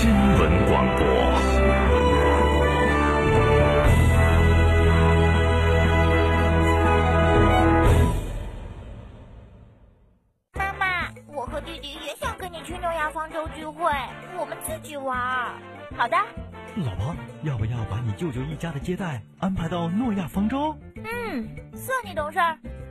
新闻广播。妈妈，我和弟弟也想跟你去诺亚方舟聚会，我们自己玩。好的，老婆，要不要把你舅舅一家的接待安排到诺亚方舟？嗯，算你懂事儿。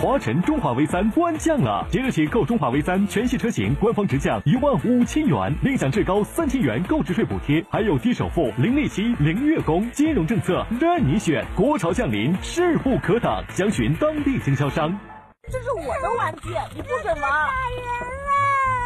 华晨中华 V 三官降了，即日起购中华 V 三全系车型，官方直降一万五千元，另享最高三千元购置税补贴，还有低首付、零利息、零月供，金融政策任你选。国潮降临，势不可挡，详询当地经销商。这是我的玩具，你不准玩。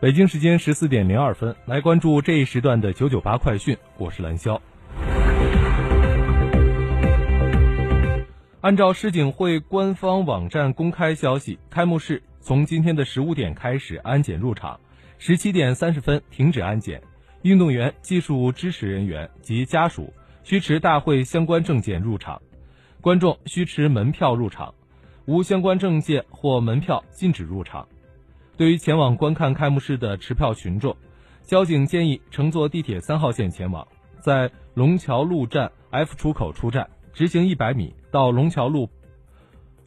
北京时间十四点零二分，来关注这一时段的九九八快讯，我是蓝霄。按照世锦会官方网站公开消息，开幕式从今天的十五点开始安检入场，十七点三十分停止安检。运动员、技术支持人员及家属需持大会相关证件入场，观众需持门票入场，无相关证件或门票禁止入场。对于前往观看开幕式的持票群众，交警建议乘坐地铁三号线前往，在龙桥路站 F 出口出站，直行一百米到龙桥路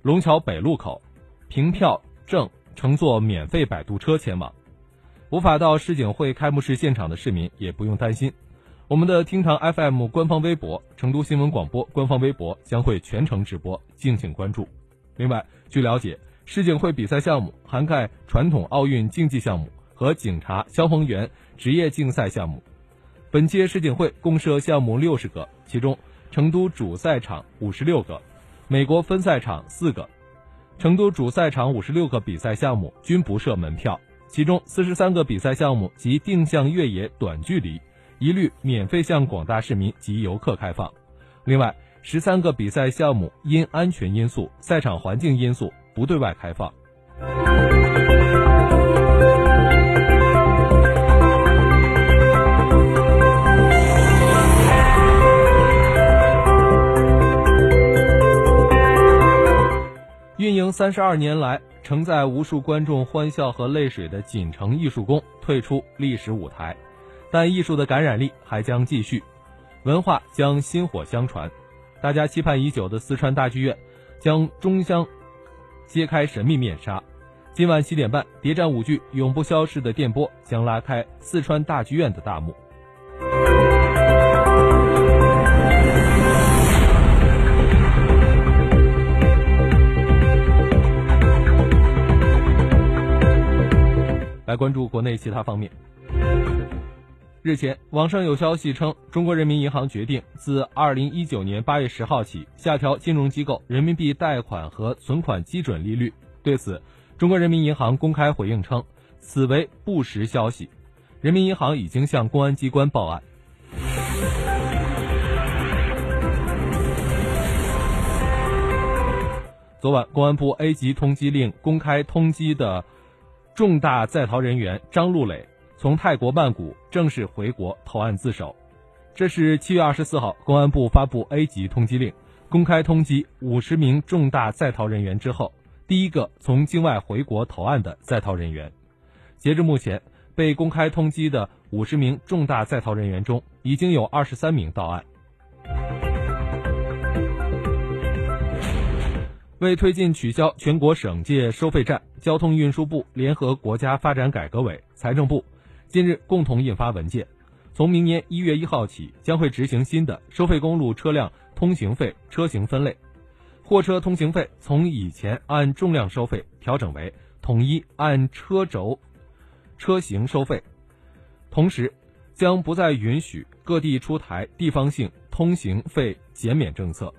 龙桥北路口，凭票证乘坐免费摆渡车前往。无法到世锦会开幕式现场的市民也不用担心，我们的厅堂 FM 官方微博、成都新闻广播官方微博将会全程直播，敬请关注。另外，据了解。世锦会比赛项目涵盖传统奥运竞技项目和警察、消防员职业竞赛项目。本届世锦会共设项目六十个，其中成都主赛场五十六个，美国分赛场四个。成都主赛场五十六个比赛项目均不设门票，其中四十三个比赛项目及定向越野短距离一律免费向广大市民及游客开放。另外，十三个比赛项目因安全因素、赛场环境因素。不对外开放。运营三十二年来，承载无数观众欢笑和泪水的锦城艺术宫退出历史舞台，但艺术的感染力还将继续，文化将薪火相传。大家期盼已久的四川大剧院将终将。揭开神秘面纱。今晚七点半，谍战舞剧《永不消逝的电波》将拉开四川大剧院的大幕。来关注国内其他方面。日前，网上有消息称，中国人民银行决定自二零一九年八月十号起下调金融机构人民币贷款和存款基准利率。对此，中国人民银行公开回应称，此为不实消息。人民银行已经向公安机关报案。昨晚，公安部 A 级通缉令公开通缉的重大在逃人员张路磊，从泰国曼谷正式回国投案自首。这是七月二十四号，公安部发布 A 级通缉令，公开通缉五十名重大在逃人员之后，第一个从境外回国投案的在逃人员。截至目前，被公开通缉的五十名重大在逃人员中，已经有二十三名到案。为推进取消全国省界收费站，交通运输部联合国家发展改革委、财政部近日共同印发文件，从明年一月一号起，将会执行新的收费公路车辆通行费车型分类，货车通行费从以前按重量收费调整为统一按车轴、车型收费，同时将不再允许各地出台地方性通行费减免政策。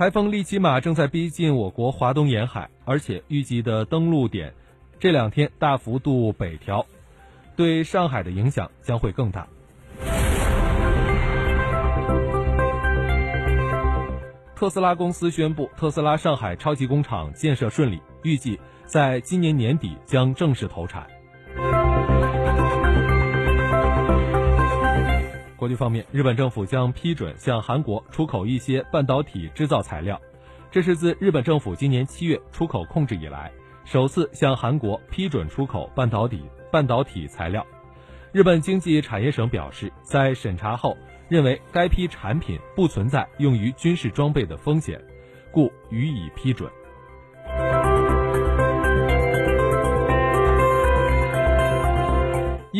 台风利奇马正在逼近我国华东沿海，而且预计的登陆点这两天大幅度北调，对上海的影响将会更大。特斯拉公司宣布，特斯拉上海超级工厂建设顺利，预计在今年年底将正式投产。国际方面，日本政府将批准向韩国出口一些半导体制造材料，这是自日本政府今年七月出口控制以来首次向韩国批准出口半导体半导体材料。日本经济产业省表示，在审查后认为该批产品不存在用于军事装备的风险，故予以批准。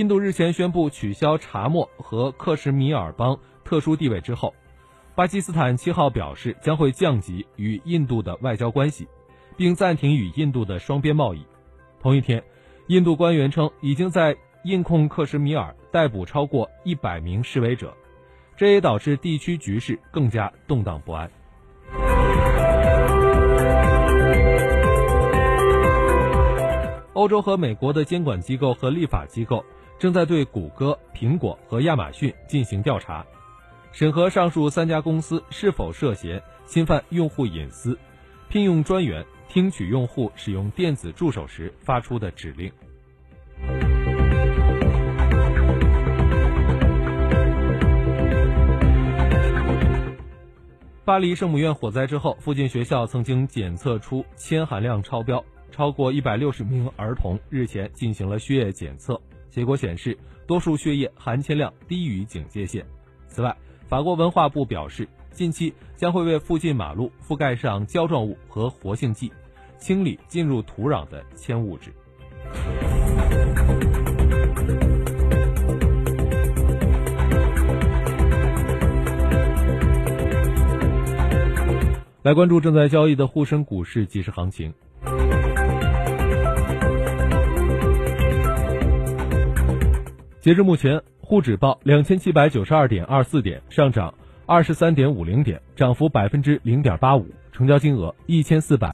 印度日前宣布取消查谟和克什米尔邦特殊地位之后，巴基斯坦七号表示将会降级与印度的外交关系，并暂停与印度的双边贸易。同一天，印度官员称已经在印控克什米尔逮捕超过一百名示威者，这也导致地区局势更加动荡不安。欧洲和美国的监管机构和立法机构。正在对谷歌、苹果和亚马逊进行调查，审核上述三家公司是否涉嫌侵犯用户隐私，聘用专员听取用户使用电子助手时发出的指令。巴黎圣母院火灾之后，附近学校曾经检测出铅含量超标，超过一百六十名儿童日前进行了血液检测。结果显示，多数血液含铅量低于警戒线。此外，法国文化部表示，近期将会为附近马路覆盖上胶状物和活性剂，清理进入土壤的铅物质。来关注正在交易的沪深股市即时行情。截至目前，沪指报两千七百九十二点二四点，上涨二十三点五零点，涨幅百分之零点八五，成交金额一千四百。